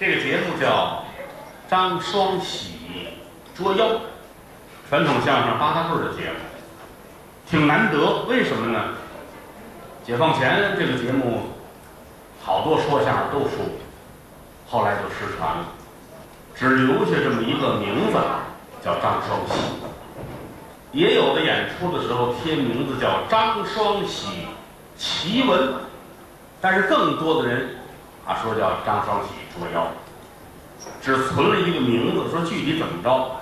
这个节目叫张双喜捉妖，传统相声八大辈儿的节目，挺难得。为什么呢？解放前这个节目好多说相声都说，后来就失传了，只留下这么一个名字，叫张双喜。也有的演出的时候贴名字叫张双喜奇闻，但是更多的人啊说叫张双喜捉妖，只存了一个名字，说具体怎么着，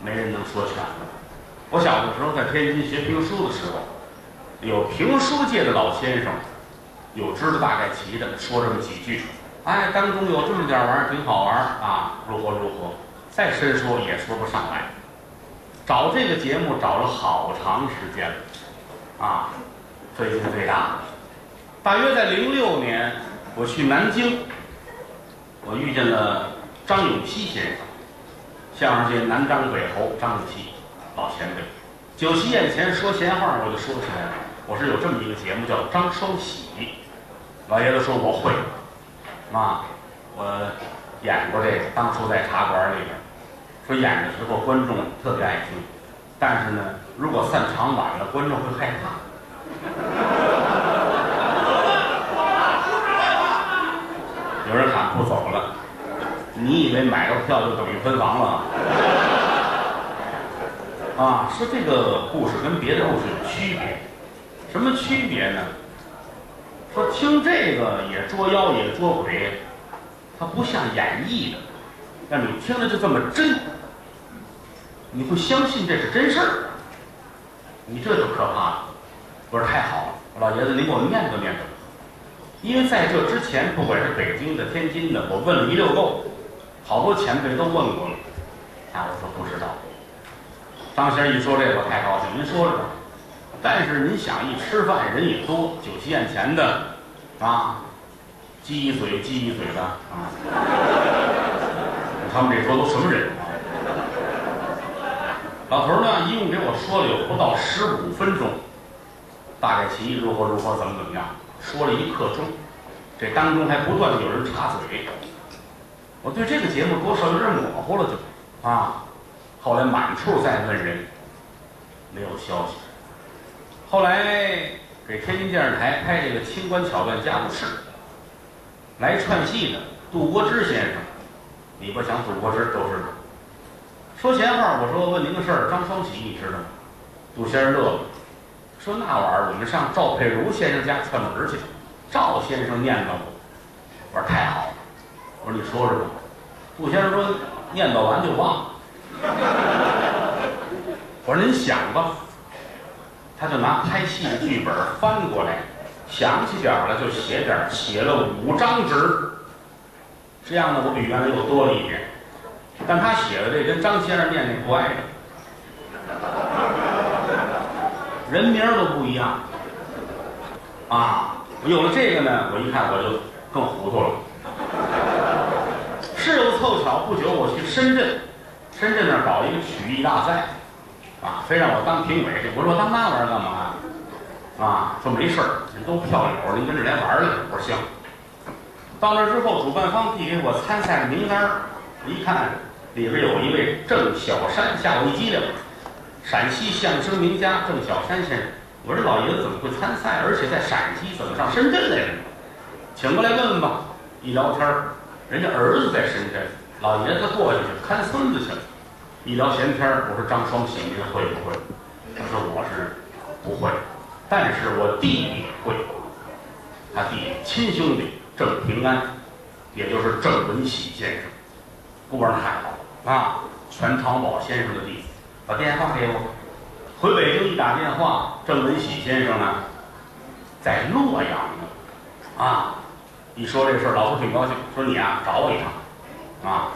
没人能说全了。我小的时候在天津学评书的时候，有评书界的老先生，有知道大概齐的，说这么几句，哎，当中有这么点玩意儿挺好玩啊，如何如何，再深说也说不上来。找这个节目找了好长时间了，啊，费劲最大的。大约在零六年，我去南京，我遇见了张永熙先生，相声界南张北侯张永熙老前辈。酒席宴前说闲话，我就说起来了，我说有这么一个节目叫张双喜，老爷子说我会，啊，我演过这个，当初在茶馆里边。说演的时候观众特别爱听，但是呢，如果散场晚了，观众会害怕。有人喊不走了，你以为买个票就等于分房了？啊，说这个故事跟别的故事有区别，什么区别呢？说听这个也捉妖也捉鬼，它不像演绎的，让你听着就这么真。你会相信这是真事儿，你这就可怕了。我说太好了，老爷子您给我念叨念叨。因为在这之前，不管是北京的、天津的，我问了一溜够，好多前辈都问过了。啊，我说不知道。张先生一说这个，我太高兴，您说说。但是您想，一吃饭人也多，酒席宴前的，啊，鸡一嘴鸡一嘴的啊，他们这桌都什么人？老头呢，一共给我说了有不到十五分钟，大概其如何如何怎么怎么样，说了一刻钟，这当中还不断的有人插嘴，我对这个节目多少有点模糊了就，啊，后来满处在问人，没有消息，后来给天津电视台拍这个清官巧断家务事，来串戏的杜国之先生，里边讲杜国之都知道。说闲话，我说问您个事儿，张双喜你知道吗？杜先生乐了，说那玩意儿我们上赵佩茹先生家串门去，赵先生念叨我。我说太好了，我说你说说吧。杜先生说念叨完就忘。了。我说您想吧，他就拿拍戏的剧本翻过来，想起点儿了就写点儿，写了五张纸，这样呢我比原来又多了一点。但他写的这跟张先生念那不挨着，人名都不一样啊！有了这个呢，我一看我就更糊涂了。事又凑巧，不久我去深圳，深圳那儿搞一个曲艺大赛，啊，非让我当评委。我说我当那玩意儿干嘛？啊，说没事儿，人都票友，您跟着来玩儿来。我说行。到那之后，主办方递给我参赛的名单儿，我一看。里边有一位郑小山，吓我一激灵。陕西相声名家郑小山先生，我说老爷子怎么会参赛？而且在陕西，怎么上深圳来了？请过来问问吧。一聊天人家儿子在深圳，老爷子过去看孙子去了。一聊闲天我说张双喜您会不会？他说我是不会，但是我弟弟会。他弟弟亲兄弟郑平安，也就是郑文喜先生，不玩太好。啊，全长宝先生的弟子，把电话给我，回北京一打电话，郑文喜先生呢，在洛阳呢，啊，一说这事儿，老头挺高兴，说你啊找我一趟，啊，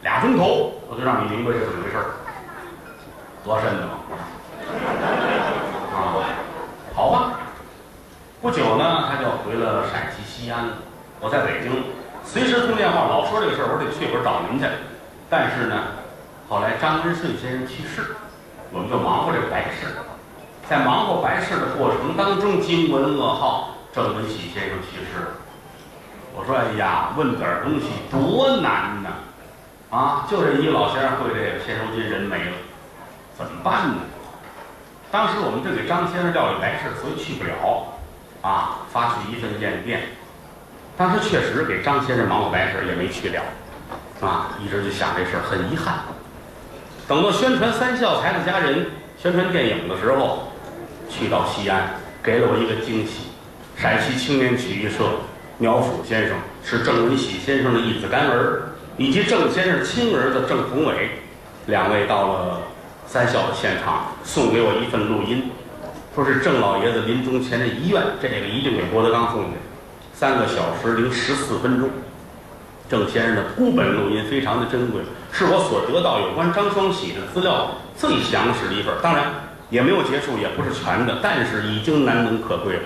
俩钟头我就让你明白是怎么回事儿，多深的嘛，啊，好吧，不久呢，他就回了陕西西安了，我在北京，随时通电话，老说这个事儿，我得去，我说找您去。但是呢，后来张根顺先生去世，我们就忙活这白事。在忙活白事的过程当中，惊闻噩耗，郑文喜先生去世了。我说：“哎呀，问点东西多难呐！啊，就这一老先生会这个，现如今人没了，怎么办呢？”当时我们正给张先生料理白事，所以去不了，啊，发去一份唁电。当时确实给张先生忙活白事，也没去了，啊，一直就想这事，很遗憾。等到宣传《三笑才子佳人》宣传电影的时候，去到西安，给了我一个惊喜。陕西青年曲艺社苗阜先生是郑文喜先生的义子干儿，以及郑先生亲儿子郑宏伟，两位到了。三笑的现场送给我一份录音，说是郑老爷子临终前的遗愿，这个一定给郭德纲送去。三个小时零十四分钟，郑先生的孤本录音非常的珍贵，是我所得到有关张双喜的资料最详实的一份。当然也没有结束，也不是全的，但是已经难能可贵了。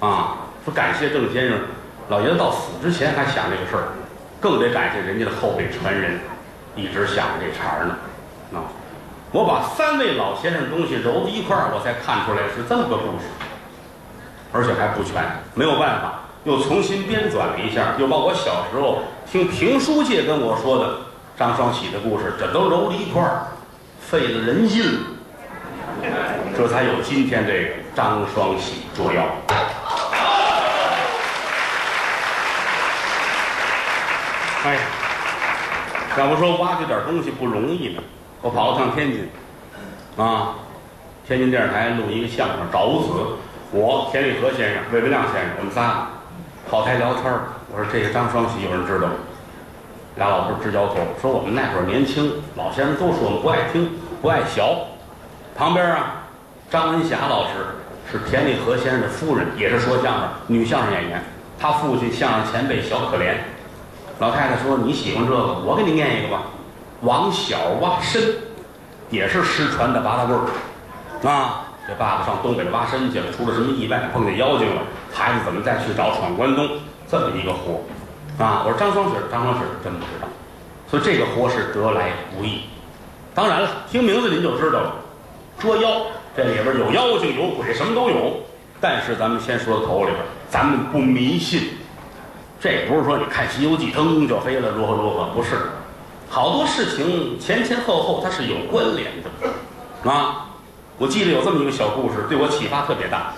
啊，说感谢郑先生，老爷子到死之前还想这个事儿，更得感谢人家的后辈传人，一直想着这茬儿呢。啊。我把三位老先生东西揉到一块儿，我才看出来是这么个故事，而且还不全，没有办法，又重新编纂了一下，又把我小时候听评书界跟我说的张双喜的故事，这都揉了一块儿，费了人劲，这才有今天这个张双喜捉妖。哎，要不说挖这点东西不容易呢。我跑了趟天津，啊，天津电视台录一个相声《找五子》，我田立和先生、魏文亮先生，我们仨后台聊天我说这个张双喜有人知道吗？俩老头直摇头，说我们那会儿年轻，老先生都说我们不爱听，不爱学。旁边啊，张文霞老师是田立和先生的夫人，也是说相声女相声演员。他父亲相声前辈小可怜，老太太说你喜欢这个，我给你念一个吧。王小挖参，也是失传的八大棍儿啊！这爸爸上东北挖参去了，出了什么意外，碰见妖精了，孩子怎么再去找闯关东？这么一个活啊！我说张双水，张双水真不知道，所以这个活是得来不易。当然了，听名字您就知道了，捉妖这里边有妖精有鬼，什么都有。但是咱们先说头里边，咱们不迷信，这也不是说你看《西游记》腾就黑了，如何如何，不是。好多事情前前后后它是有关联的，啊，我记得有这么一个小故事，对我启发特别大。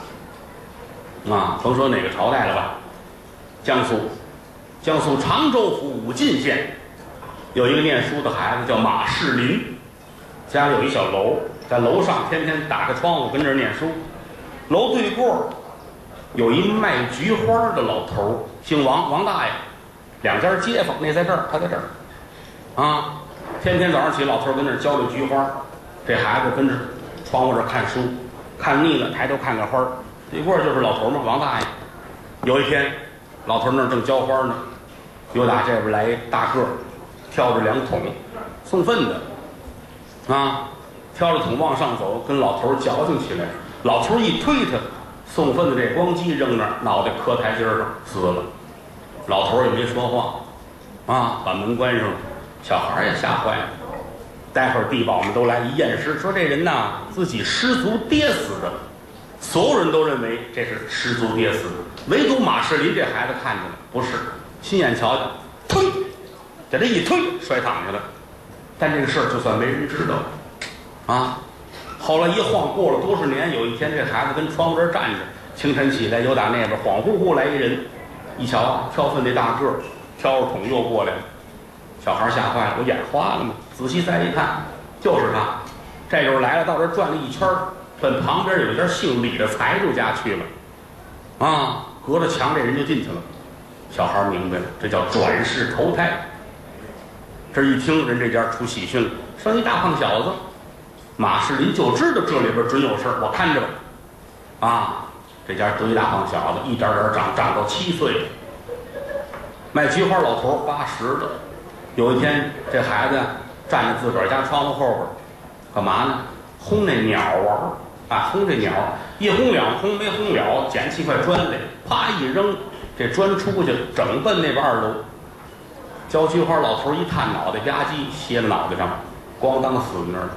啊，甭说哪个朝代了吧，江苏，江苏常州府武进县，有一个念书的孩子叫马世林，家里有一小楼，在楼上天天打开窗户跟这儿念书，楼对过有一卖菊花的老头，姓王，王大爷，两家街坊，那在这儿，他在这儿。啊，天天早上起，老头跟那儿浇着菊花，这孩子跟着窗户这看书，看腻了，抬头看看花儿。对过就是老头嘛，王大爷。有一天，老头那儿正浇花呢，又打这边来一大个儿，挑着两桶送粪的，啊，挑着桶往上走，跟老头矫情起来。老头一推他，送粪的这咣叽扔那儿，脑袋磕台阶上死了。老头也没说话，啊，把门关上了。小孩也吓坏了，待会儿地保们都来一验尸，说这人呐自己失足跌死的，所有人都认为这是失足跌死的，唯独马世林这孩子看见了，不是，亲眼瞧见，推，给他一推摔躺下了，但这个事儿就算没人知道，啊，后来一晃过了多少年，有一天这孩子跟窗户这儿站着，清晨起来有打那边恍惚惚来一人，一瞧挑粪那大个儿，挑着桶又过来了。小孩吓坏了，我眼花了吗？仔细再一看，就是他。这时候来了，到这转了一圈儿奔旁边有一家姓李的财主家去了。啊，隔着墙，这人就进去了。小孩明白了，这叫转世投胎。这一听，人这家出喜讯了，生一大胖小子。马世林就知道这里边准有事我看着吧。啊，这家得一大胖小子，一点点长，长到七岁了。卖菊花老头八十了。有一天，这孩子站在自个儿家窗户后边，干嘛呢？轰那鸟玩儿啊！轰这鸟，一轰两轰没轰了，捡起块砖来，啪一扔，这砖出去，整奔那边二楼。焦菊花老头一探脑袋，吧唧歇在脑袋上，咣当死那儿了。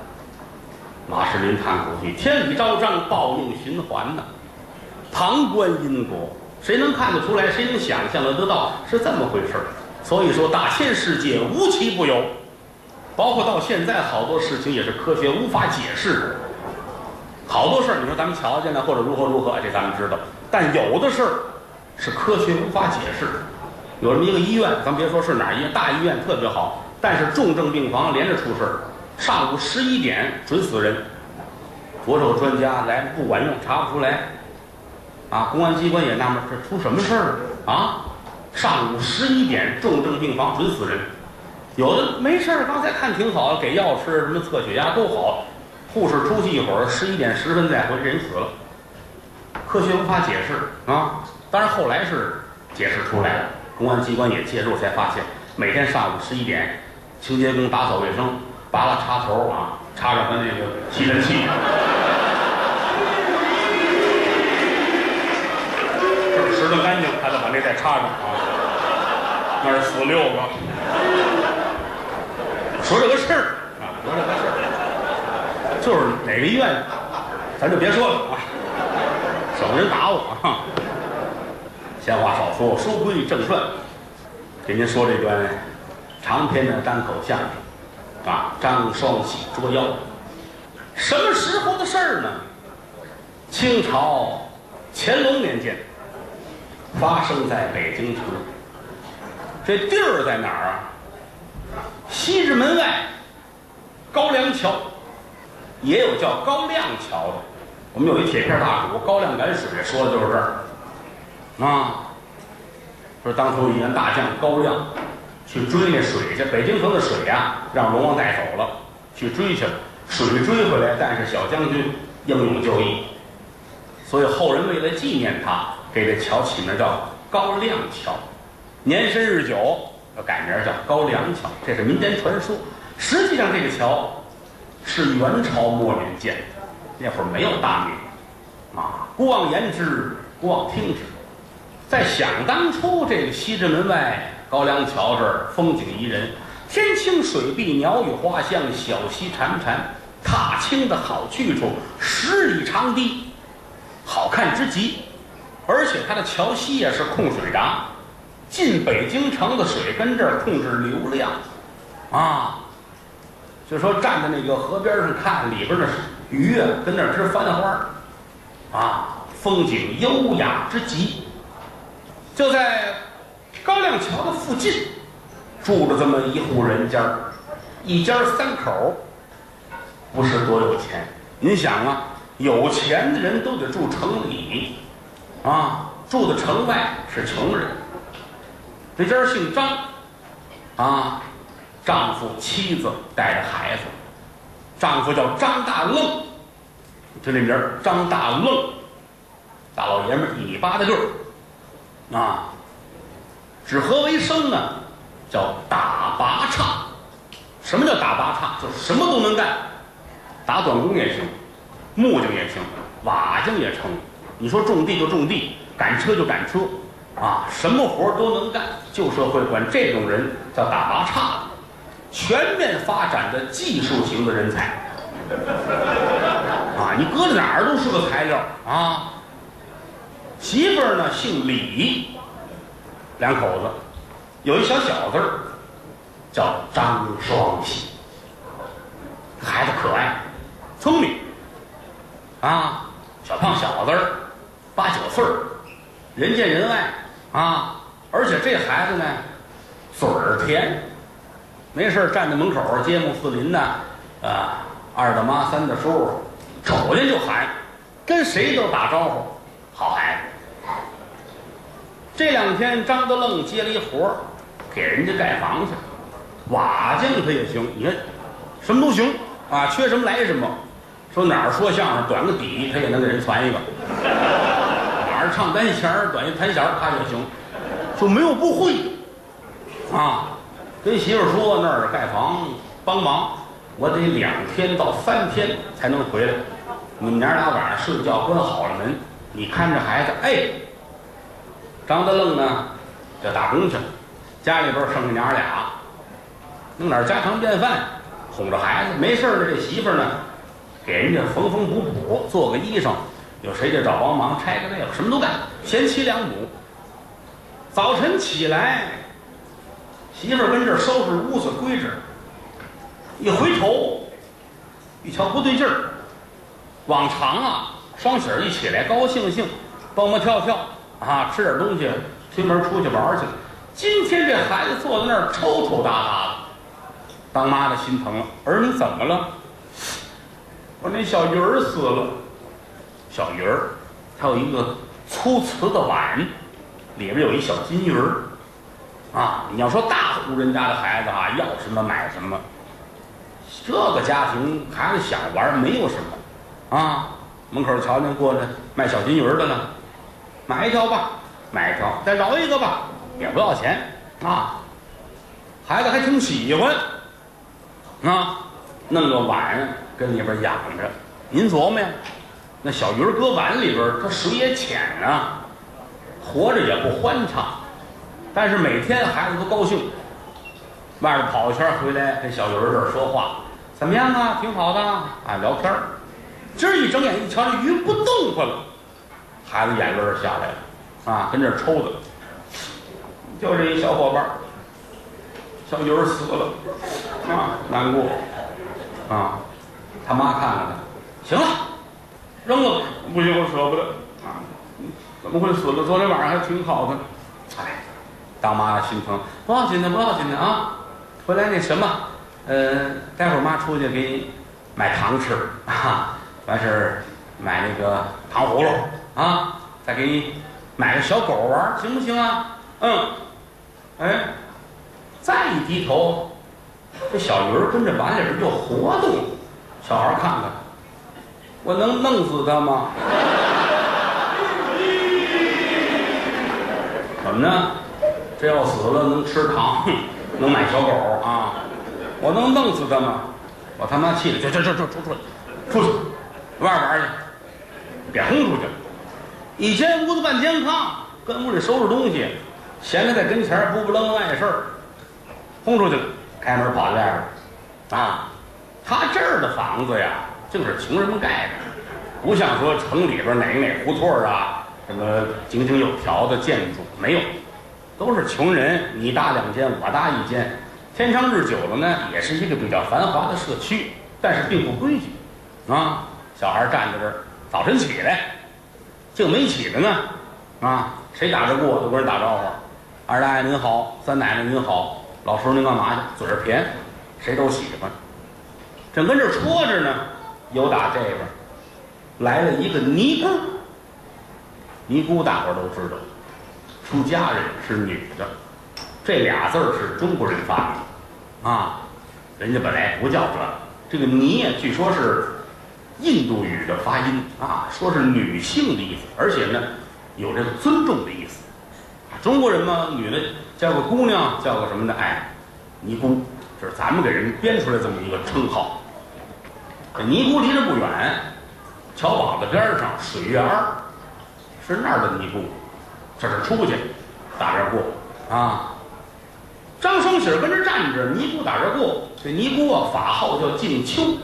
马世林叹口气：“天理昭彰，报应循环呐！旁观因果，谁能看得出来？谁能想象得得到是这么回事儿？所以说，大千世界无奇不有，包括到现在好多事情也是科学无法解释的。好多事儿，你说咱们瞧见了或者如何如何，这咱们知道，但有的事儿是科学无法解释。有这么一个医院，咱别说是哪儿医院，大医院特别好，但是重症病房连着出事儿，上午十一点准死人，多少专家来不管用，查不出来。啊，公安机关也纳闷，这出什么事儿啊？上午十一点重症病房准死人，有的没事儿，刚才看挺好，给药吃，什么测血压都好。护士出去一会儿，十一点十分再回，人死了。科学无法解释啊！当然后来是解释出来了，公安机关也介入，才发现每天上午十一点，清洁工打扫卫生，拔了插头啊，插上他那个吸尘器，这拾掇干净，还得把那再插上啊。那是死六个，说这个事儿啊，说这个事儿。就是哪个医院，咱就别说了啊，省得人打我啊。闲话少说，书归正传，给您说这段长篇的单口相声啊，张双喜捉妖。什么时候的事儿呢？清朝乾隆年间，发生在北京城。这地儿在哪儿啊？西直门外高粱桥。也有叫高亮桥的，我们有一铁片大鼓，高亮赶水，说的就是这儿。啊，说当初一员大将高亮去追那水去，北京城的水呀，让龙王带走了，去追去了，水追回来，但是小将军英勇就义，所以后人为了纪念他，给这桥起名叫高亮桥，年深日久改名叫高粱桥，这是民间传说。实际上这个桥。是元朝末年建的，那会儿没有大明，啊，孤望言之，孤望听之。在想当初，这个西直门外高梁桥这儿风景宜人，天清水碧，鸟语花香，小溪潺潺，踏青的好去处，十里长堤，好看之极。而且它的桥西也是控水闸，进北京城的水跟这儿控制流量，啊。就说站在那个河边上看里边的鱼啊，跟那儿直翻花啊，风景优雅之极。就在高亮桥的附近，住着这么一户人家，一家三口，不是多有钱。您想啊，有钱的人都得住城里，啊，住的城外是穷人。这家姓张，啊。丈夫、妻子带着孩子，丈夫叫张大愣，就这名儿张大愣，大老爷们儿一米八的个儿，啊，指何为生呢？叫打拔叉。什么叫打拔叉？就是什么都能干，打短工也行，木匠也行，瓦匠也成。你说种地就种地，赶车就赶车，啊，什么活都能干。旧社会管这种人叫打拔叉。全面发展的技术型的人才，啊，你搁在哪儿都是个材料啊。媳妇儿呢姓李，两口子，有一小小子叫张双喜，孩子可爱，聪明，啊，小胖小子，八九岁儿，人见人爱啊，而且这孩子呢，嘴儿甜。没事站在门口街坊四邻的，啊，二大妈、三大叔，瞅见就喊，跟谁都打招呼，好孩子。这两天张德愣接了一活给人家盖房去，瓦匠他也行，你看，什么都行啊，缺什么来什么。说哪儿说相声短个底，他也能给人传一个；哪儿唱单弦短一弹弦，他也行，就没有不会啊。跟媳妇说那儿盖房帮忙，我得两天到三天才能回来。你们娘俩晚上睡觉关好了门，你看着孩子。哎，张德愣呢，就打工去了。家里边剩下娘俩，弄点家常便饭，哄着孩子。没事的这媳妇儿呢，给人家缝缝补补，做个衣裳。有谁就找帮忙拆个这个，什么都干，贤妻良母。早晨起来，媳妇儿跟这儿收拾屋子规置，一回头，一瞧不对劲儿。往常啊，双喜儿一起来，高兴兴，蹦蹦跳跳啊，吃点东西，推门出去玩去了。今天这孩子坐在那儿抽抽搭搭的，当妈的心疼了。儿你怎么了？我那小鱼儿死了。小鱼儿，它有一个粗瓷的碗，里边有一小金鱼儿。啊，你要说大户人家的孩子啊，要什么买什么。这个家庭孩子想玩没有什么，啊，门口瞧见过来卖小金鱼的呢，买一条吧，买一条，再饶一个吧。也不要钱啊，孩子还挺喜欢啊，弄个碗跟里边养着。您琢磨呀，那小鱼搁碗里边，它水也浅啊，活着也不欢畅。但是每天孩子都高兴，外边跑一圈回来跟小鱼儿这儿说话，怎么样啊？挺好的啊，聊天儿。今儿一睁眼一瞧，这鱼不动弹了，孩子眼泪儿下来了啊，跟这儿抽的。就这一小伙伴儿，小鱼儿死了，啊，难过，啊，他妈看看他，行了，扔了吧，不行，我舍不得，啊，怎么会死了？昨天晚上还挺好的，哎，当妈的心疼，不要紧的，不要紧的啊，回来那什么，呃，待会儿妈出去给你买糖吃，啊，完事儿买那个糖葫芦，啊，再给你买个小狗玩，行不行啊？嗯。哎，再一低头，这小鱼儿跟着碗里边就活动。小孩看看，我能弄死它吗？怎么呢？这要死了能吃糖，能买小狗啊？我能弄死他吗？我他妈气的，去去去出出去，出去，外边玩去，别轰出去。一间屋子半间炕，跟屋里收拾东西。闲着在跟前不不愣愣碍事儿，轰出去了，开门跑到外边啊！他这儿的房子呀，净是穷人们盖的，不像说城里边哪哪胡同啊，什么井井有条的建筑没有，都是穷人，你搭两间，我搭一间，天长日久了呢，也是一个比较繁华的社区，但是并不规矩啊！小孩站在这儿，早晨起来，就没起来呢啊！谁打着过都跟人打招呼。二大爷您好，三奶奶您好，老叔您干嘛去？嘴儿甜，谁都喜欢。正跟这戳着呢，有打这边来了一个尼姑。尼姑大伙儿都知道，出家人是女的，这俩字儿是中国人发明啊，人家本来不叫这，这个尼呀，据说是印度语的发音啊，说是女性的意思，而且呢，有这个尊重的意思。中国人嘛，女的叫个姑娘，叫个什么呢？哎，尼姑，这是咱们给人编出来这么一个称号。这尼姑离这不远，桥堡子边上水月庵，是那儿的尼姑，这是出去打这过啊。张双喜跟这站着，尼姑打这过。这尼姑啊，法号叫静秋。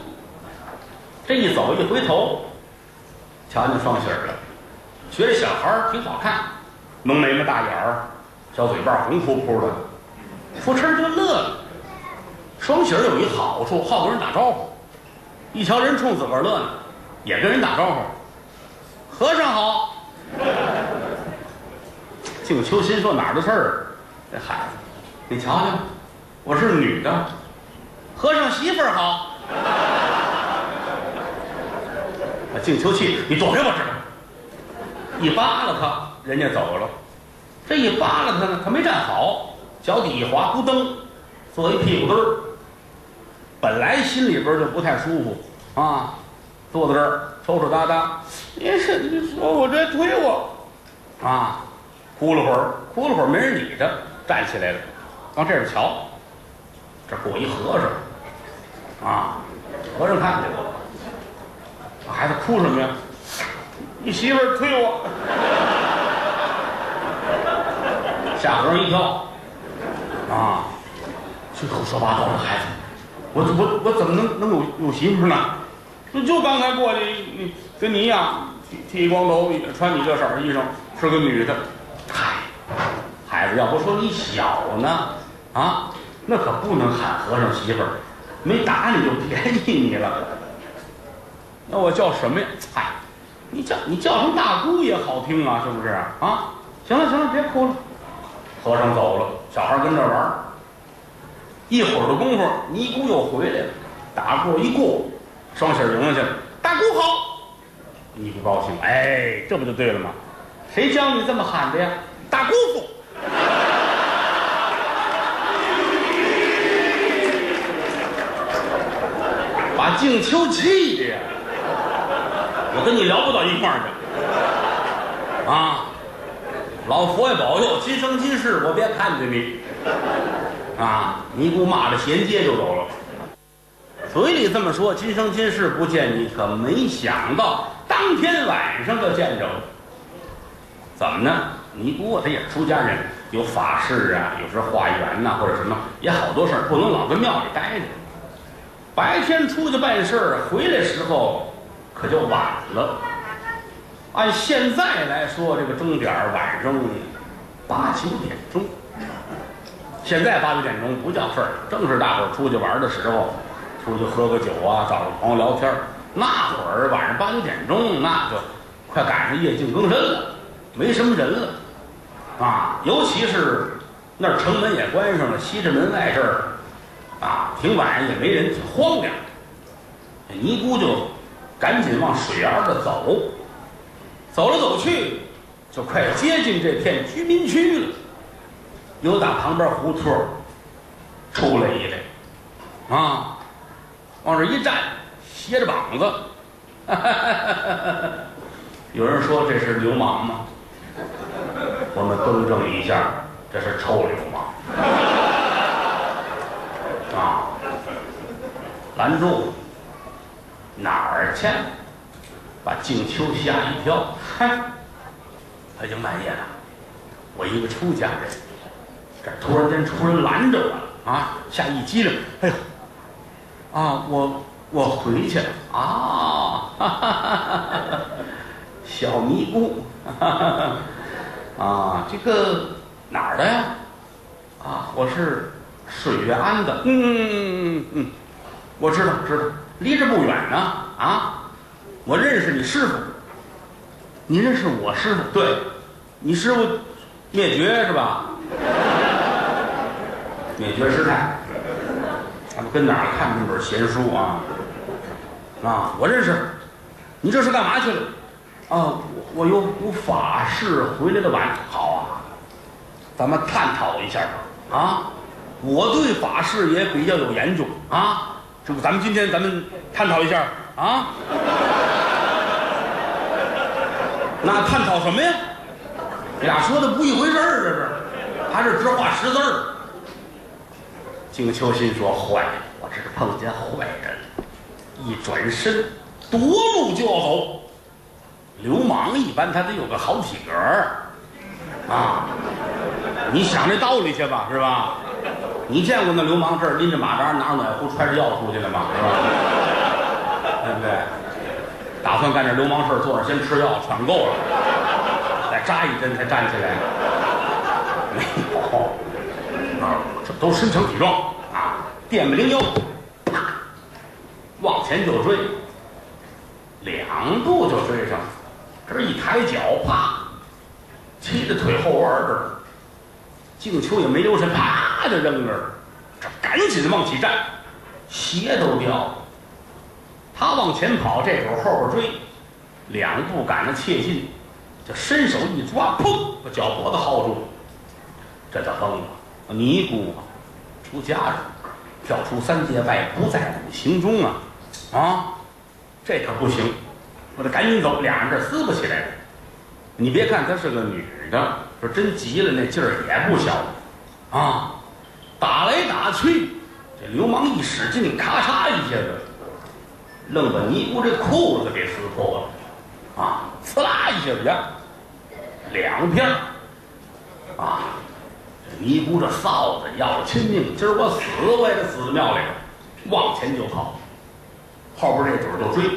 这一走一回头，瞧见双喜了，觉得小孩挺好看。浓眉毛、大眼儿，小嘴巴红扑扑的，扑哧就乐了。双喜儿有一好处，好跟人打招呼。一瞧人冲自个儿乐呢，也跟人打招呼。和尚好。静秋心说哪儿的事儿？这孩子，你瞧瞧，我是女的。和尚媳妇儿好。静秋气，你躲开我知道。一扒拉他。人家走了，这一扒拉他呢，他没站好，脚底一滑，咕噔，坐一屁股墩儿。本来心里边就不太舒服啊，坐在这儿抽抽搭搭。你是你说我这推我啊，哭了会儿，哭了会儿没人理他，站起来了，往这边瞧，这过一和尚啊，和尚看见了，孩子哭什么呀？你媳妇儿推我。下河一跳，啊，这胡说八道的孩子，我我我怎么能能有有媳妇呢？就刚才过去，跟你一样，剃剃光头，也穿你这色儿衣裳，是个女的。嗨，孩子，要不说你小呢，啊，那可不能喊和尚媳妇儿，没打你就便宜你了。那我叫什么呀？嗨，你叫你叫声大姑也好听啊，是不是啊？行了行了，别哭了。和尚走了，小孩跟这玩儿。一会儿的功夫，尼姑又回来了，打过一过，双喜迎上去了。大姑好，尼姑高兴，哎，这不就对了吗？谁教你这么喊的呀？大姑父。把静秋气的呀！我跟你聊不到一块儿去啊！老佛爷保佑，今生今世我别看见你啊！尼姑骂着衔接就走了，嘴里这么说，今生今世不见你，可没想到当天晚上就见着了。怎么呢？尼姑她也是出家人，有法事啊，有时候化缘呐、或者什么，也好多事儿，不能老跟庙里待着。白天出去办事儿，回来时候可就晚了。按现在来说，这个钟点儿晚上八九点钟。现在八九点钟不叫事儿，正是大伙儿出去玩的时候，出去喝个酒啊，找个朋友聊天儿。那会儿晚上八九点钟，那就快赶上夜静更深了，没什么人了啊。尤其是那儿城门也关上了，西直门外这儿啊，挺晚上也没人，挺荒凉。尼姑就赶紧往水沿儿的走。走来走去，就快接近这片居民区了。有打旁边胡同儿出来一位，啊，往这一站，斜着膀子。有人说这是流氓吗？我们更正一下，这是臭流氓。啊，拦住，哪儿去？把静秋吓一跳，嗨，他就半夜了，我一个出家人，这突然间出人拦着我啊，吓一激灵，哎呦，啊，我我回去了啊，小尼姑，啊，这个哪儿的呀？啊，我是水月庵的，嗯嗯嗯嗯嗯，我知道知道，离这不远呢，啊。我认识你师傅，你认识我师傅？对，你师傅灭绝是吧？灭绝师太，咱们跟哪儿看那本闲书啊？啊，我认识。你这是干嘛去了？啊，我我有有法事回来的晚。好啊，咱们探讨一下。啊，我对法事也比较有研究啊。这不，咱们今天咱们探讨一下啊。那探讨什么呀？俩说的不一回事儿，这是，还是直话实字儿。静秋心说：“坏，我这是碰见坏人。”一转身，夺路就要走。流氓一般他得有个好体格儿啊！你想这道理去吧，是吧？你见过那流氓这儿拎着马扎，拿着暖壶，揣着药出去的吗？是吧？对不对？打算干点流氓事儿，坐着先吃药，喘够了，再扎一针才站起来。没有，啊，这都身强体壮啊，电不灵腰，啪，往前就追，两步就追上了，这一抬脚，啪，踢在腿后弯这儿，静秋也没留神，啪就扔这儿，这赶紧往起站，鞋都掉了。他往前跑，这会儿后边追，两步赶上切近，就伸手一抓，砰，把脚脖子薅住。这叫疯了！尼姑啊，出家人，跳出三界外，不在五行中啊！啊，这可不行，我得赶紧走。俩人这撕不起来了。你别看她是个女的，说真急了，那劲儿也不小啊！打来打去，这流氓一使劲，咔嚓一下子。愣把尼姑这裤子给撕破了，啊，呲啦一下子，两片，啊，这尼姑这臊子要了亲命，今儿我死我也得死庙里，往前就跑，后边这准儿就追，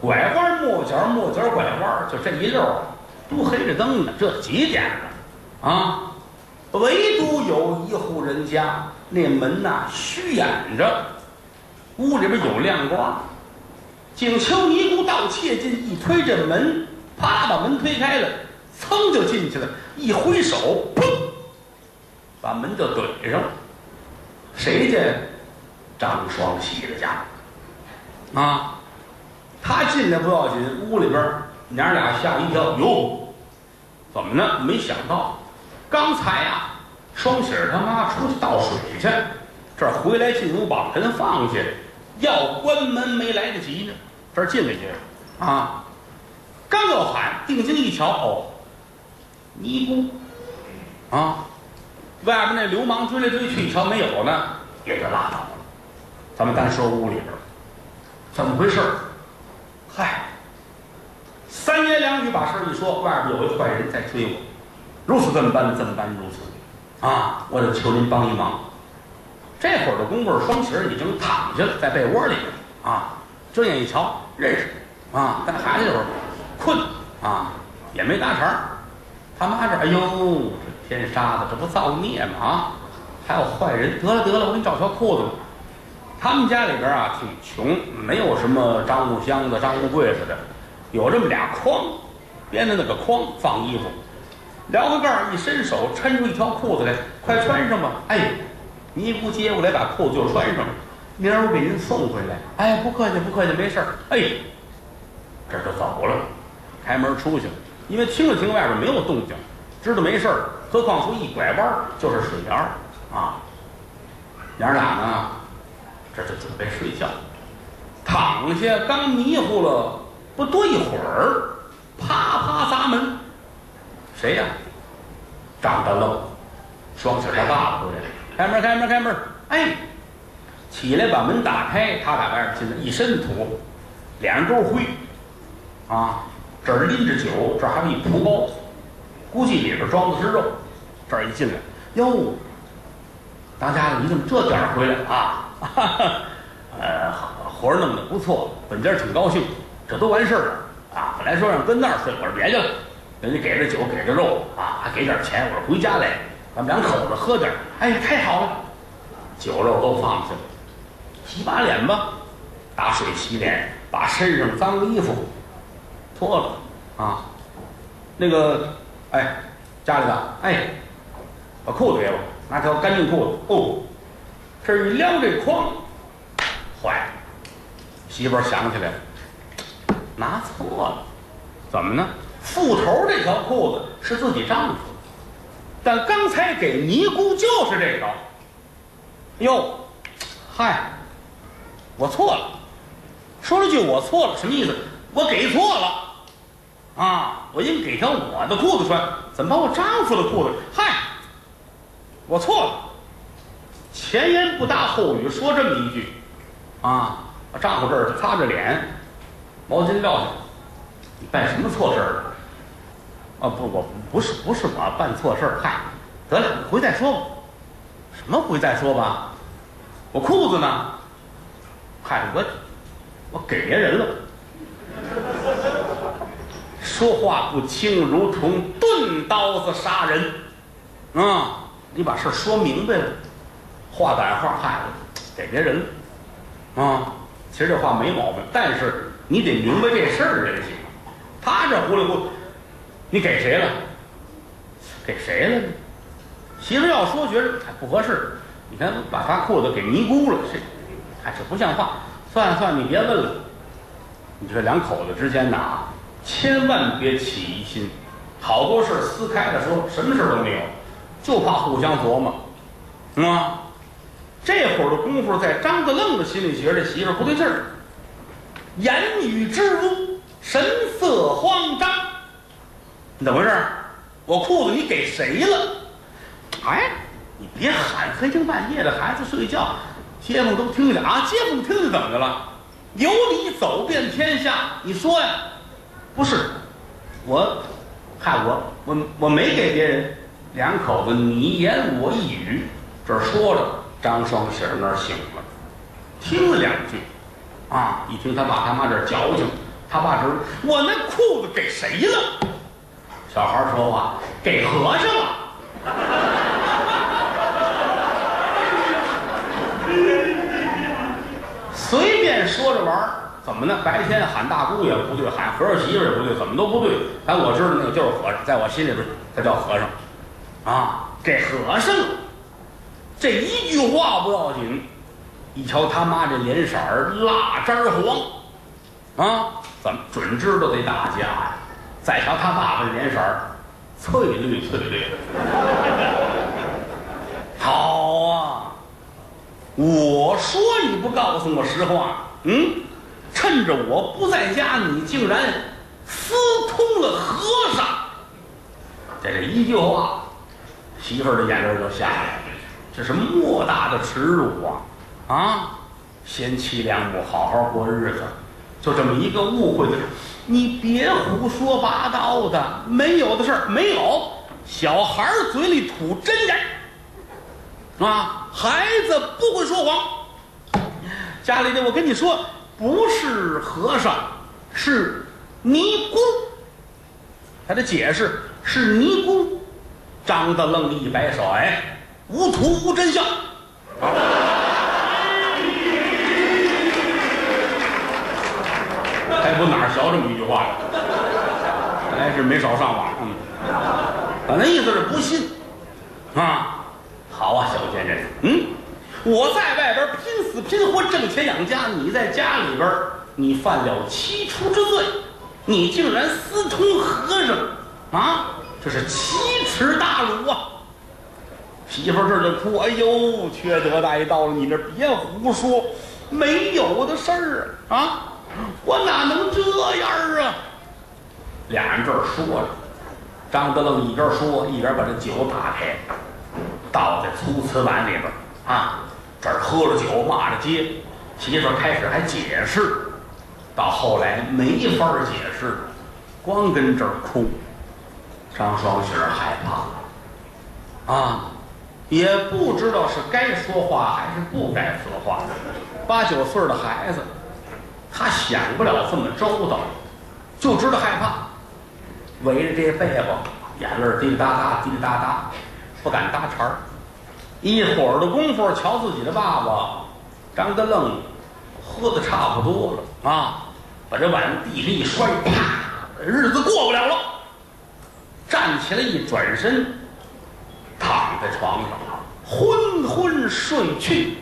拐弯抹角，抹角拐弯，就这一溜儿，都黑着灯呢。这几点了啊？唯独有一户人家，那门呐虚掩着，屋里边有亮光。景秋尼姑到切进，一推这门，啪把门推开了，噌就进去了。一挥手，砰，把门就怼上了。谁家？张双喜的家。啊，他进来不要紧，屋里边娘俩吓一跳，哟，怎么呢？没想到，刚才啊，双喜儿他妈出去倒水去，这回来进屋把盆放下，要关门没来得及呢，这进来去啊，刚要喊，定睛一瞧，哦，尼姑啊，外边那流氓追来追去，一瞧没有呢，也就拉倒了。咱们单说屋里边。怎么回事？嗨，三言两语把事儿一说，外边有一坏人在追我，如此这么般，这么般如此，啊，我得求您帮一忙。这会儿的功夫，双喜儿已经躺下了，在被窝里边啊，睁眼一瞧，认识。啊，带孩子这会儿困。啊，也没搭茬儿。他妈这，哎呦，这天杀的，这不造孽吗？啊，还有坏人，得了得了，我给你找条裤子吧。他们家里边啊挺穷，没有什么樟木箱子、樟木柜似的，有这么俩筐，编的那个筐放衣服，撩个盖儿一伸手，抻出一条裤子来，快穿上吧！哎，尼姑接过来，把裤子就穿上了。明儿我给您送回来。哎，不客气，不客气，没事儿。哎，这就走了，开门出去。因为听了听外边没有动静，知道没事儿。何况说一拐弯就是水帘儿啊，娘俩呢？这就准备睡觉，躺下刚迷糊了不多一会儿，啪啪砸门，谁呀？张大愣，双喜他爸爸回来了，开门开门开门！哎，起来把门打开，他打外边进来，一身土，脸上都是灰，啊，这儿拎着酒，这儿还有一蒲包，估计里边装的是肉。这儿一进来，哟，当家的你怎么这点儿回来啊？哈哈，呃，活儿弄得不错，本家挺高兴，这都完事儿了啊！本来说让跟那儿睡，我说别去了，人家给着酒，给着肉啊，还给点钱，我说回家来，咱们两口子喝点儿。哎呀，太好了，酒肉都放下了，洗把脸吧，打水洗脸，把身上脏衣服脱了啊。那个，哎，家里的，哎，把裤子给我，拿条干净裤子哦。这一撩这筐，坏了！媳妇想起来了，拿错了，怎么呢？副头这条裤子是自己丈夫，但刚才给尼姑就是这条。哟，嗨，我错了，说了句我错了，什么意思？我给错了啊！我应给条我的裤子穿，怎么把我丈夫的裤子？嗨，我错了。前言不搭后语，说这么一句，啊，我丈夫这儿擦着脸，毛巾撂下，你办什么错事儿了？啊，不，我不是，不是我办错事儿。嗨，得了，回再说吧。什么回再说吧？我裤子呢？嗨，我我给别人了。说话不清，如同钝刀子杀人。啊，你把事儿说明白了。话赶话，嗨，给别人了啊！其实这话没毛病，但是你得明白这事儿才行。他这糊里糊涂，你给谁了？给谁了呢？媳妇要说觉得不合适，你看把他裤子给尼姑了，这哎这不像话。算了算了，你别问了。你这两口子之间呐，千万别起疑心。好多事撕开的时候，什么事都没有，就怕互相琢磨，啊。这会儿的功夫，在张德愣的心里觉着这媳妇不对劲儿，言语支吾，神色慌张。你怎么回事？我裤子你给谁了？哎，你别喊，黑天半夜的，孩子睡觉，街坊都听见啊！街坊听见怎么的了？有理走遍天下，你说呀？不是，我，害我，我我没给别人。两口子你言我一语，这儿说着。张双喜那儿醒了，听了两句，啊，一听他爸他妈这矫情，他爸知道，我那裤子给谁了？小孩说话，给和尚了。随便说着玩儿，怎么呢？白天喊大姑也不对，喊和尚媳妇也不对，怎么都不对。但我知道那个就是和尚，在我心里边他叫和尚，啊，给和尚了。这一句话不要紧，一瞧他妈这脸色儿蜡渣黄，啊，怎么准知道得打架呀？再瞧他爸爸这脸色儿翠绿翠绿的，好啊！我说你不告诉我实话，嗯，趁着我不在家，你竟然私通了和尚。在这一句话，媳妇儿的眼泪就下来了。这是莫大的耻辱啊！啊，贤妻良母，好好过日子，就这么一个误会的事，你别胡说八道的，没有的事儿没有。小孩嘴里吐真言。啊，孩子不会说谎。家里的，我跟你说，不是和尚，是尼姑。他的解释是尼姑。张大愣一摆手，哎，无图无真相。还不哪儿学这么一句话的？看来是没少上网。嗯，反正意思是不信啊。好啊，小贱人，嗯，我在外边拼死拼活挣钱养家，你在家里边你犯了七出之罪，你竟然私通和尚，啊，这是奇耻大辱啊！媳妇儿这就哭，哎呦，缺德大爷到了，你这别胡说，没有的事儿啊！啊，我哪能这样啊？俩人这儿说着，张德愣一边说一边把这酒打开。倒在粗瓷碗里边啊，这儿喝着酒，骂着街，媳妇儿开始还解释，到后来没法解释，光跟这儿哭。张双喜害怕了，啊，也不知道是该说话还是不该说话。八九岁的孩子，他想不了这么周到，就知道害怕，围着这被子，眼泪滴滴答答，滴滴答答。不敢搭茬儿，一会儿的功夫，瞧自己的爸爸张德愣喝的差不多了啊，把这碗地上一摔，啪，日子过不了了。站起来一转身，在床上，昏昏睡去。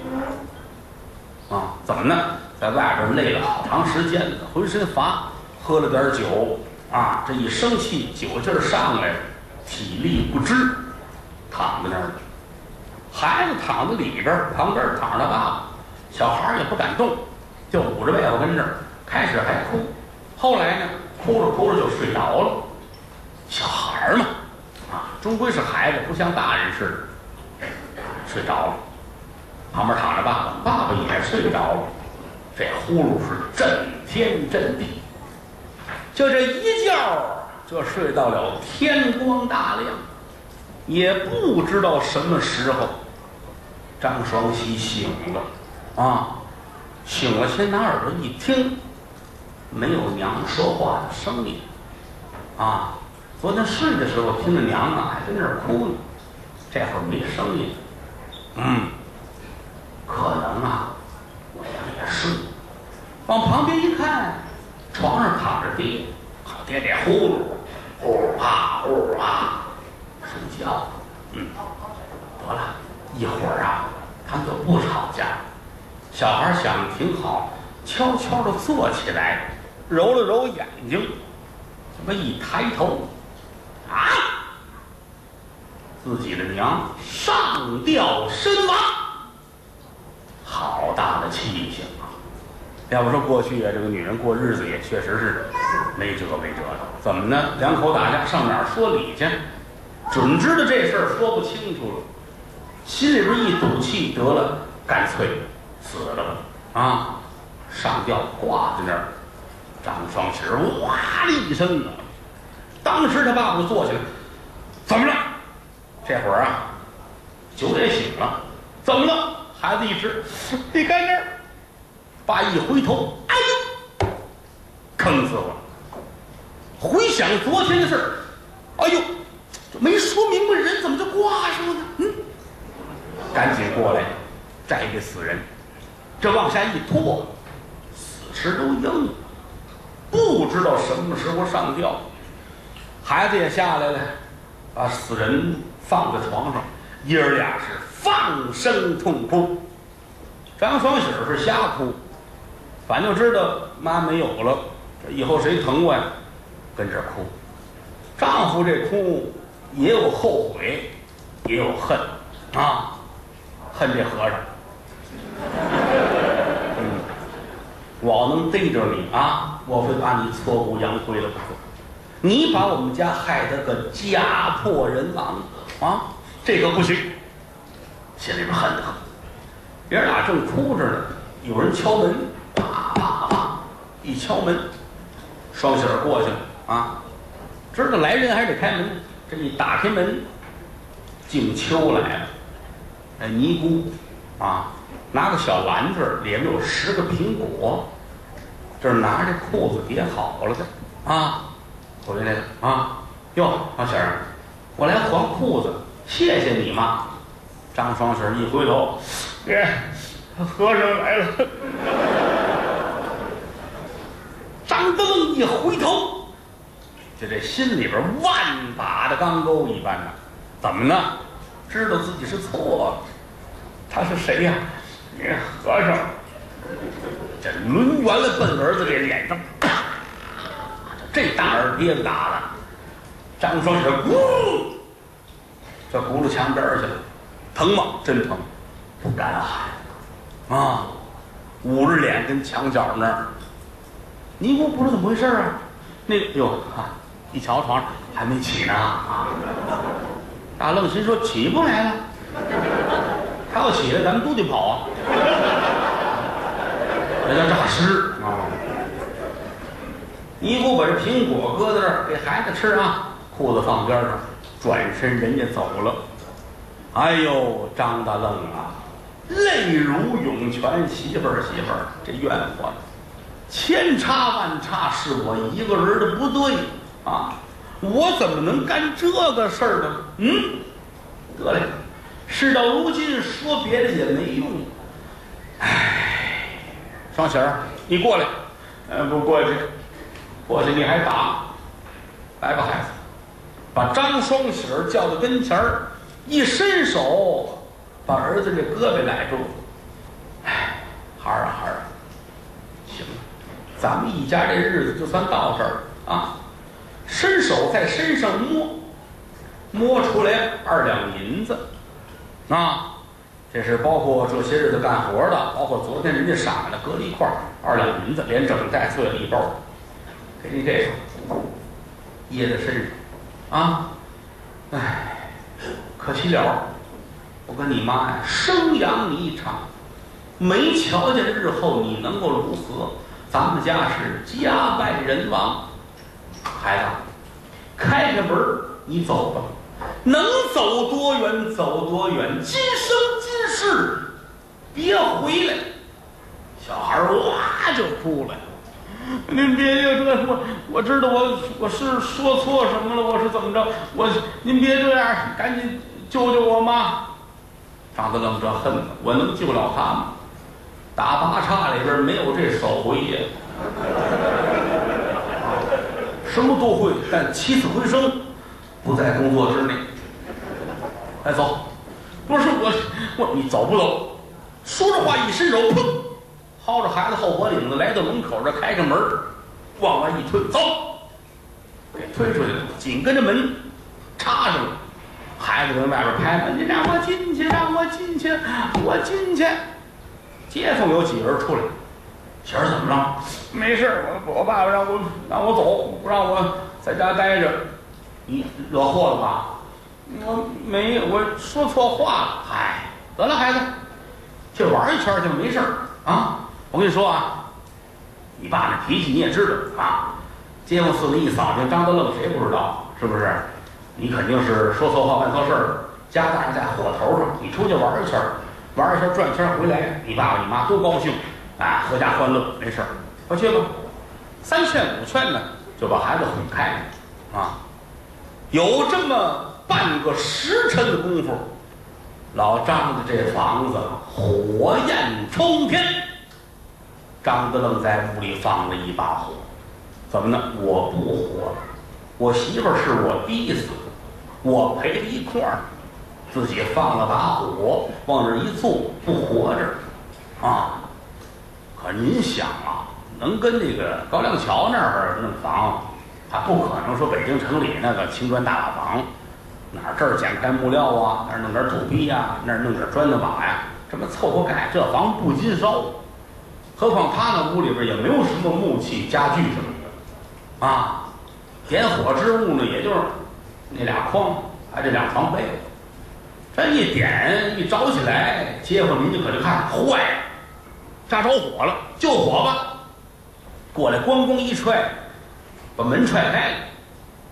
啊，怎么呢？在外边累了好长时间了，浑身乏，喝了点酒啊，这一生气，酒劲儿上来，体力不支。躺在那儿，孩子躺在里边，旁边躺着他爸爸，小孩也不敢动，就捂着被子跟这儿。开始还哭，后来呢，哭着哭着就睡着了。小孩嘛，终归是孩子，不像大人似的，睡着了。旁边躺着爸爸，爸爸也睡着了。这呼噜是震天震地，就这一觉就睡到了天光大亮。也不知道什么时候，张双喜醒了，啊，醒了，先拿耳朵一听，没有娘说话的声音，啊，昨天睡的时候听着娘啊还在那儿哭呢，这会儿没声音，嗯，可能啊，我娘也睡，往旁边一看，床上躺着爹，好爹爹呼噜，呼啊呼啊。睡觉，嗯，得了，一会儿啊，他们就不吵架。小孩想挺好，悄悄地坐起来，揉了揉眼睛，这么一抬头，啊，自己的娘上吊身亡，好大的气性啊！要不说过去啊，这个女人过日子也确实是没辙没辙的。怎么呢？两口打架上哪儿说理去？准知道这事儿说不清楚了，心里边一赌气，得了，干脆死了吧！啊，上吊挂在那儿，张双喜哇的一声啊！当时他爸爸坐起来，怎么了？这会儿啊，酒也醒了，怎么了？孩子一直，你看这儿，爸一回头，哎呦，坑死我了！回想昨天的事儿，哎呦，没说明白，人怎么就挂上了呢？嗯，赶紧过来摘这死人，这往下一拖，死尸都硬了，不知道什么时候上吊。孩子也下来了，把死人放在床上，爷儿俩是放声痛哭。张双喜是瞎哭，反正知道妈没有了，这以后谁疼我呀？跟这哭。丈夫这哭也有后悔，也有恨啊，恨这和尚。嗯，我要能逮着你啊，我会把你挫骨扬灰了。你把我们家害得个家破人亡啊，这个不行，心里边恨得很。爷俩正哭着呢，有人敲门，啪啪啪，一敲门，双喜过去了啊，知道来人还得开门，这一打开门，静秋来了，哎，尼姑啊，拿个小篮子，里面有十个苹果，这拿着裤子叠好了的啊。回来了啊！哟，小喜儿，我来还裤子，谢谢你嘛。张双喜儿一回头，耶，和尚来了。张德龙一回头，就这心里边万把的钢钩一般的。怎么呢？知道自己是错了。他是谁呀？你和尚。这抡圆了奔儿子这脸上。这大耳钉子打的，张双喜咕，这轱辘墙边去了，疼吗？真疼，不敢喊，啊，捂着脸跟墙角那儿。尼姑不知道怎么回事啊，那个哟，看一瞧床上还没起呢啊。大愣心说起不来了，他要起来咱们都得跑啊，那叫诈尸啊。尼姑把这苹果搁在这儿给孩子吃啊，裤子放边上，转身人家走了。哎呦，张大愣啊，泪如涌泉。媳妇儿，媳妇儿，这怨我，千差万差是我一个人的不对啊！我怎么能干这个事儿呢？嗯，得嘞，事到如今说别的也没用。唉，双喜儿，你过来，呃，不过去。过去你还打，来吧，孩子，把张双喜儿叫到跟前儿，一伸手把儿子这胳膊揽住。哎，孩儿啊，孩儿，行了，咱们一家这日子就算到这儿啊。伸手在身上摸，摸出来二两银子，啊，这是包括这些日子干活的，包括昨天人家赏的，搁在一块儿，二两银子连整带碎了一包。你这个掖在身上，啊，哎，可惜了，我跟你妈呀，生养你一场，没瞧见日后你能够如何，咱们家是家败人亡。孩子，开开门你走吧，能走多远走多远，今生今世别回来。小孩哇就哭了。您别这这我我知道我我是说错什么了，我是怎么着？我您别这样，赶紧救救我妈！张德愣这恨子，我能救了他吗？打八叉里边没有这手回呀，什么都会，但起死回生不在工作之内。来走，不是我我你走不走？说着话一伸手，砰！薅着孩子后脖领子，来到门口这开个门往外一推，走，给推出去了。紧跟着门插上了，孩子跟外边拍门：“你让我进去，让我进去，我进去。”街坊有几个人出来：“小儿怎么了？没事我我爸爸让我让我走，不让我在家待着。你惹祸了吧？我没，我说错话了。嗨，得了，孩子，去玩一圈去，没事啊。”我跟你说啊，你爸那脾气你也知道啊。街坊四邻一扫听，张德愣谁不知道？是不是？你肯定是说错话、办错事儿了。家大人在火头上，你出去玩一圈，玩一圈转圈回来，你爸爸你妈多高兴，啊，阖家欢乐，没事儿，快去吧。三劝五劝呢，就把孩子哄开了啊。有这么半个时辰的功夫，老张的这房子火焰冲天。张德愣在屋里放了一把火，怎么呢？我不活了，我媳妇儿是我逼死的，我陪她一块儿，自己放了把火，往这一坐，不活着啊。可您想啊，能跟这个高粱桥那儿弄房，他不可能说北京城里那个青砖大瓦房，哪儿这儿捡块木料啊，那儿弄点土坯呀，那儿弄点砖头瓦呀，这么凑合盖，这房不禁烧。何况他那屋里边也没有什么木器家具什么的，啊，点火之物呢，也就是那俩筐，还这两床被子。这一点一着起来，街坊邻居可就看坏了，家着火了，救火吧！过来咣咣一踹，把门踹开了，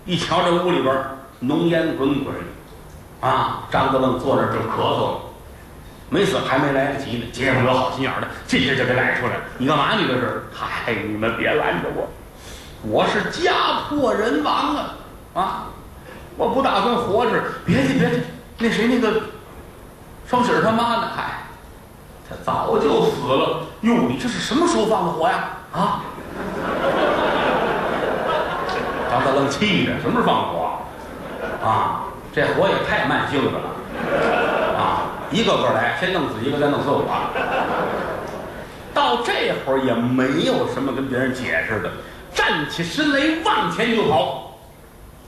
一瞧这屋里边浓烟滚滚，啊，张德愣坐那正咳嗽。没死，还没来得及呢。街坊有好心眼的，进去就给拦出来了。你干嘛？你这是？嗨，你们别拦着我，我是家破人亡啊！啊，我不打算活着。别去，别去。那谁，那个双喜儿他妈呢？嗨，他早就死了。哟，你这是什么时候放的火呀？啊！张大愣气的，什么时候放的火？啊，这火也太慢性子了。一个个来，先弄死一个，再弄死我。到这会儿也没有什么跟别人解释的，站起身来往前就跑。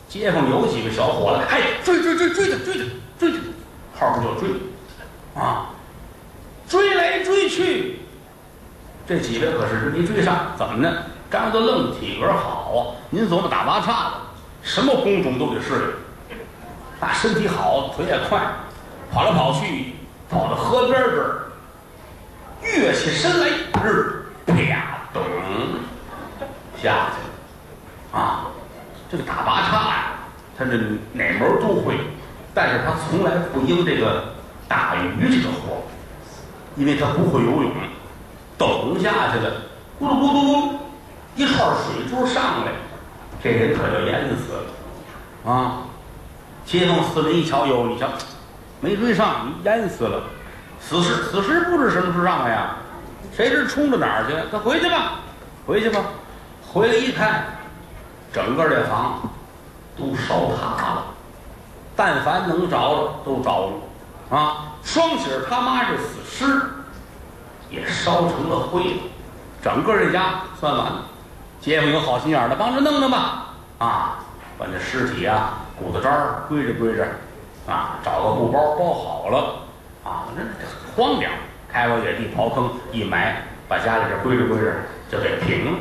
街坊有几个小伙子，哎，追追追追他，追他，追他，后边就追，啊，追来追去，这几位可是没追上，怎么呢？张德愣体格好，您琢磨打八叉的，什么工种都得适应，那身体好，腿也快。跑来跑去，跑到河边这儿，跃起身来，日啪咚下去了啊！这个打八叉呀，他这哪门都会，但是他从来不应这个打鱼这个活，因为他不会游泳，咚下去了，咕噜咕噜咕噜，一串水珠上来，这人可就淹死了啊！街坊四邻一瞧，哟，你瞧。没追上，淹死了。死尸，死尸不知什么时候上来呀？谁知冲到哪儿去？他回去吧，回去吧。回来一看，整个这房都烧塌了。但凡能着的都着了啊！双喜他妈这死尸也烧成了灰了。整个这家算完了。街坊有好心眼的，帮着弄弄吧。啊，把那尸体啊、骨头渣儿归着归着。啊，找个布包包好了，啊，那很荒凉，开个野地刨坑一埋，把家里这归置归置就给平了。